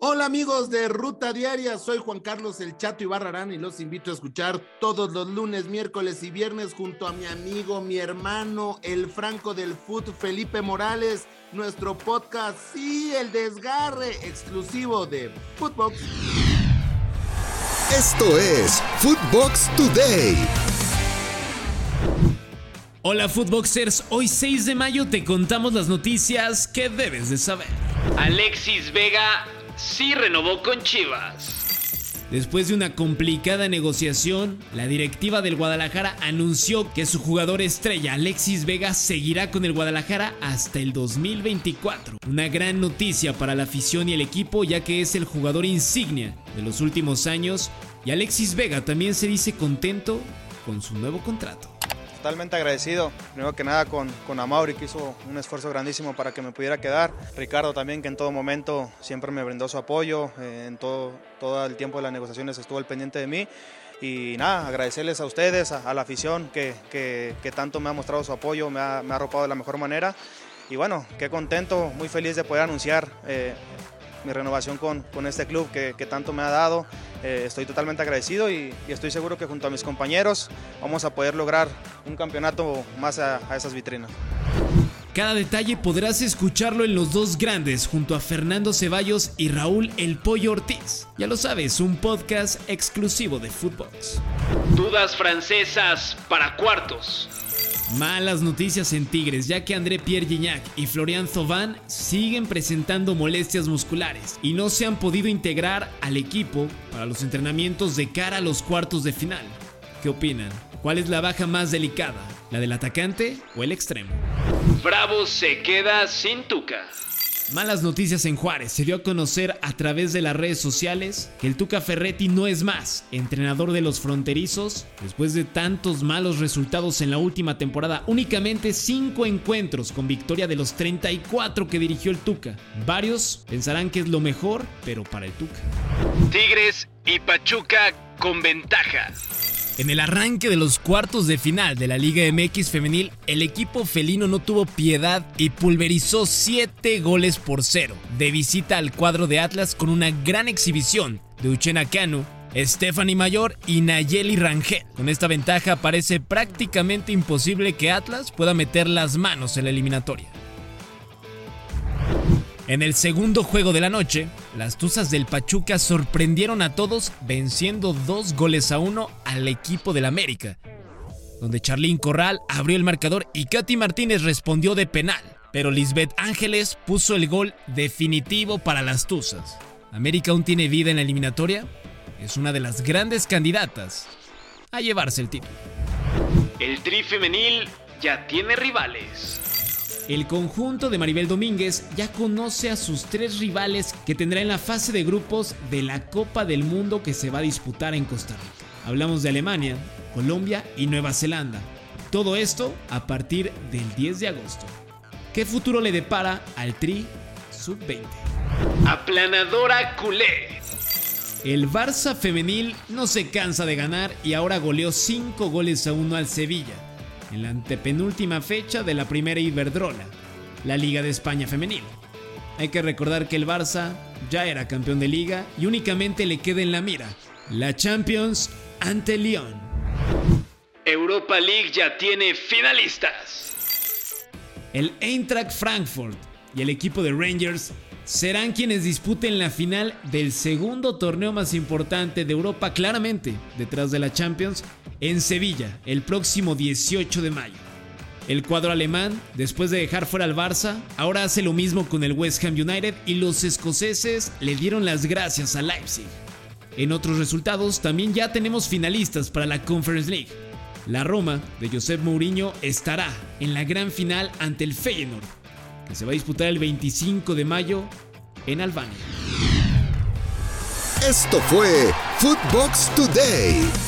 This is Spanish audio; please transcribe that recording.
Hola amigos de Ruta Diaria, soy Juan Carlos El Chato Ibarrarán y los invito a escuchar todos los lunes, miércoles y viernes junto a mi amigo, mi hermano, el Franco del Foot, Felipe Morales, nuestro podcast, sí, el desgarre exclusivo de Footbox. Esto es Footbox Today. Hola Footboxers, hoy 6 de mayo te contamos las noticias que debes de saber. Alexis Vega sí renovó con Chivas. Después de una complicada negociación, la directiva del Guadalajara anunció que su jugador estrella Alexis Vega seguirá con el Guadalajara hasta el 2024. Una gran noticia para la afición y el equipo ya que es el jugador insignia de los últimos años y Alexis Vega también se dice contento con su nuevo contrato totalmente agradecido, primero que nada con, con Amauri que hizo un esfuerzo grandísimo para que me pudiera quedar, Ricardo también que en todo momento siempre me brindó su apoyo, eh, en todo, todo el tiempo de las negociaciones estuvo al pendiente de mí. Y nada, agradecerles a ustedes, a, la afición que, que, tanto me ha mostrado su apoyo, me ha, me ha arropado de la mejor manera. Y bueno, qué contento, muy feliz de poder anunciar eh, mi renovación con, con este club que, que, tanto me ha dado. Eh, estoy totalmente agradecido y, y, estoy seguro que junto a mis compañeros vamos a poder lograr un campeonato más a, a esas vitrinas. Cada detalle podrás escucharlo en Los Dos Grandes junto a Fernando Ceballos y Raúl El Pollo Ortiz. Ya lo sabes, un podcast exclusivo de Footbox. Dudas francesas para cuartos. Malas noticias en Tigres, ya que André Pierre Gignac y Florian Thauvin siguen presentando molestias musculares y no se han podido integrar al equipo para los entrenamientos de cara a los cuartos de final. ¿Qué opinan? ¿Cuál es la baja más delicada? ¿La del atacante o el extremo? Bravo se queda sin Tuca. Malas noticias en Juárez. Se dio a conocer a través de las redes sociales que el Tuca Ferretti no es más entrenador de los fronterizos. Después de tantos malos resultados en la última temporada, únicamente 5 encuentros con victoria de los 34 que dirigió el Tuca. Varios pensarán que es lo mejor, pero para el Tuca. Tigres y Pachuca con ventaja. En el arranque de los cuartos de final de la Liga MX femenil, el equipo felino no tuvo piedad y pulverizó 7 goles por 0 de visita al cuadro de Atlas con una gran exhibición de Uchena Cano, Stephanie Mayor y Nayeli Rangel. Con esta ventaja parece prácticamente imposible que Atlas pueda meter las manos en la eliminatoria. En el segundo juego de la noche, las Tuzas del Pachuca sorprendieron a todos venciendo dos goles a uno al equipo del América, donde Charlín Corral abrió el marcador y Katy Martínez respondió de penal, pero Lisbeth Ángeles puso el gol definitivo para las Tuzas. ¿América aún tiene vida en la eliminatoria? Es una de las grandes candidatas a llevarse el título. El tri femenil ya tiene rivales. El conjunto de Maribel Domínguez ya conoce a sus tres rivales que tendrá en la fase de grupos de la Copa del Mundo que se va a disputar en Costa Rica. Hablamos de Alemania, Colombia y Nueva Zelanda. Todo esto a partir del 10 de agosto. ¿Qué futuro le depara al Tri Sub-20? Aplanadora culé. El Barça femenil no se cansa de ganar y ahora goleó 5 goles a 1 al Sevilla en la antepenúltima fecha de la primera Iberdrola, la Liga de España femenil. Hay que recordar que el Barça ya era campeón de liga y únicamente le queda en la mira la Champions ante Lyon. Europa League ya tiene finalistas. El Eintracht Frankfurt y el equipo de Rangers serán quienes disputen la final del segundo torneo más importante de Europa, claramente detrás de la Champions, en Sevilla, el próximo 18 de mayo. El cuadro alemán, después de dejar fuera al Barça, ahora hace lo mismo con el West Ham United y los escoceses le dieron las gracias a Leipzig. En otros resultados, también ya tenemos finalistas para la Conference League. La Roma de Josep Mourinho estará en la gran final ante el Feyenoord, que se va a disputar el 25 de mayo en Albania. Esto fue Footbox Today.